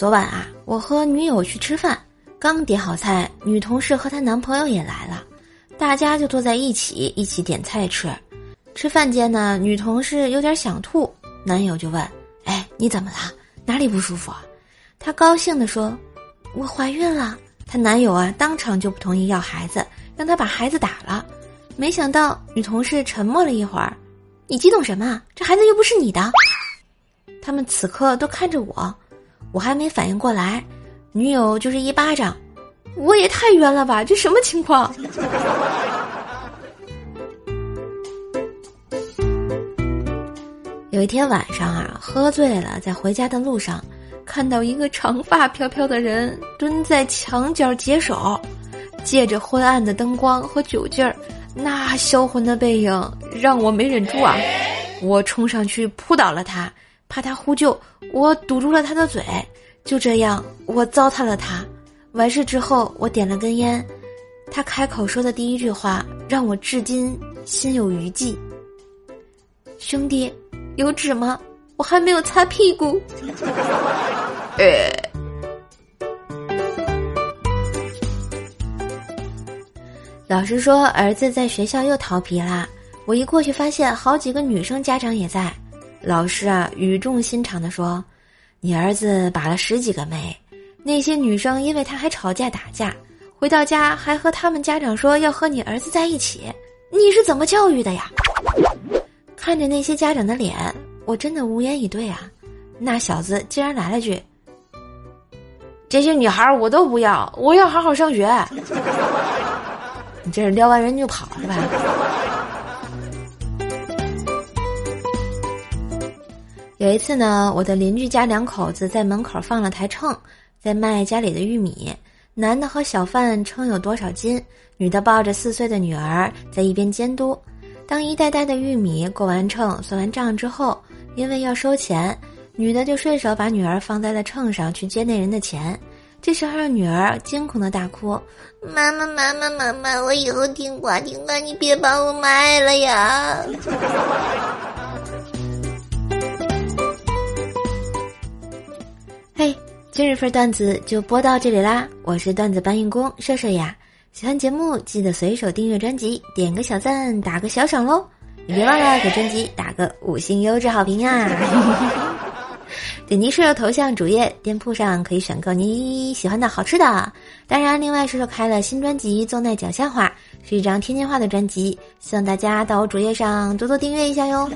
昨晚啊，我和女友去吃饭，刚点好菜，女同事和她男朋友也来了，大家就坐在一起一起点菜吃。吃饭间呢，女同事有点想吐，男友就问：“哎，你怎么了？哪里不舒服？”她高兴地说：“我怀孕了。”她男友啊，当场就不同意要孩子，让她把孩子打了。没想到女同事沉默了一会儿，你激动什么？这孩子又不是你的。他们此刻都看着我，我还没反应过来，女友就是一巴掌，我也太冤了吧！这什么情况？有一天晚上啊，喝醉了，在回家的路上，看到一个长发飘飘的人蹲在墙角解手，借着昏暗的灯光和酒劲儿。那销魂的背影让我没忍住啊！我冲上去扑倒了他，怕他呼救，我堵住了他的嘴。就这样，我糟蹋了他。完事之后，我点了根烟，他开口说的第一句话让我至今心有余悸。兄弟，有纸吗？我还没有擦屁股。呃。老师说儿子在学校又调皮啦，我一过去发现好几个女生家长也在。老师啊语重心长地说：“你儿子把了十几个妹，那些女生因为他还吵架打架，回到家还和他们家长说要和你儿子在一起，你是怎么教育的呀？”看着那些家长的脸，我真的无言以对啊。那小子竟然来了句：“这些女孩我都不要，我要好好上学。”你这是撩完人就跑是吧？有一次呢，我的邻居家两口子在门口放了台秤，在卖家里的玉米。男的和小贩称有多少斤，女的抱着四岁的女儿在一边监督。当一袋袋的玉米过完秤、算完账之后，因为要收钱，女的就顺手把女儿放在了秤上去接那人的钱。这时候，女儿惊恐的大哭：“妈妈，妈妈，妈妈，我以后听话听话，你别把我卖了呀！” 今日份段子就播到这里啦！我是段子搬运工射射呀，喜欢节目记得随手订阅专辑，点个小赞，打个小赏喽！你别忘了给专辑打个五星优质好评啊！点击射手头像主页店铺上可以选购你喜欢的好吃的。当然，另外射手开了新专辑《奏奈讲笑话》，是一张天津话的专辑，希望大家到我主页上多多订阅一下哟。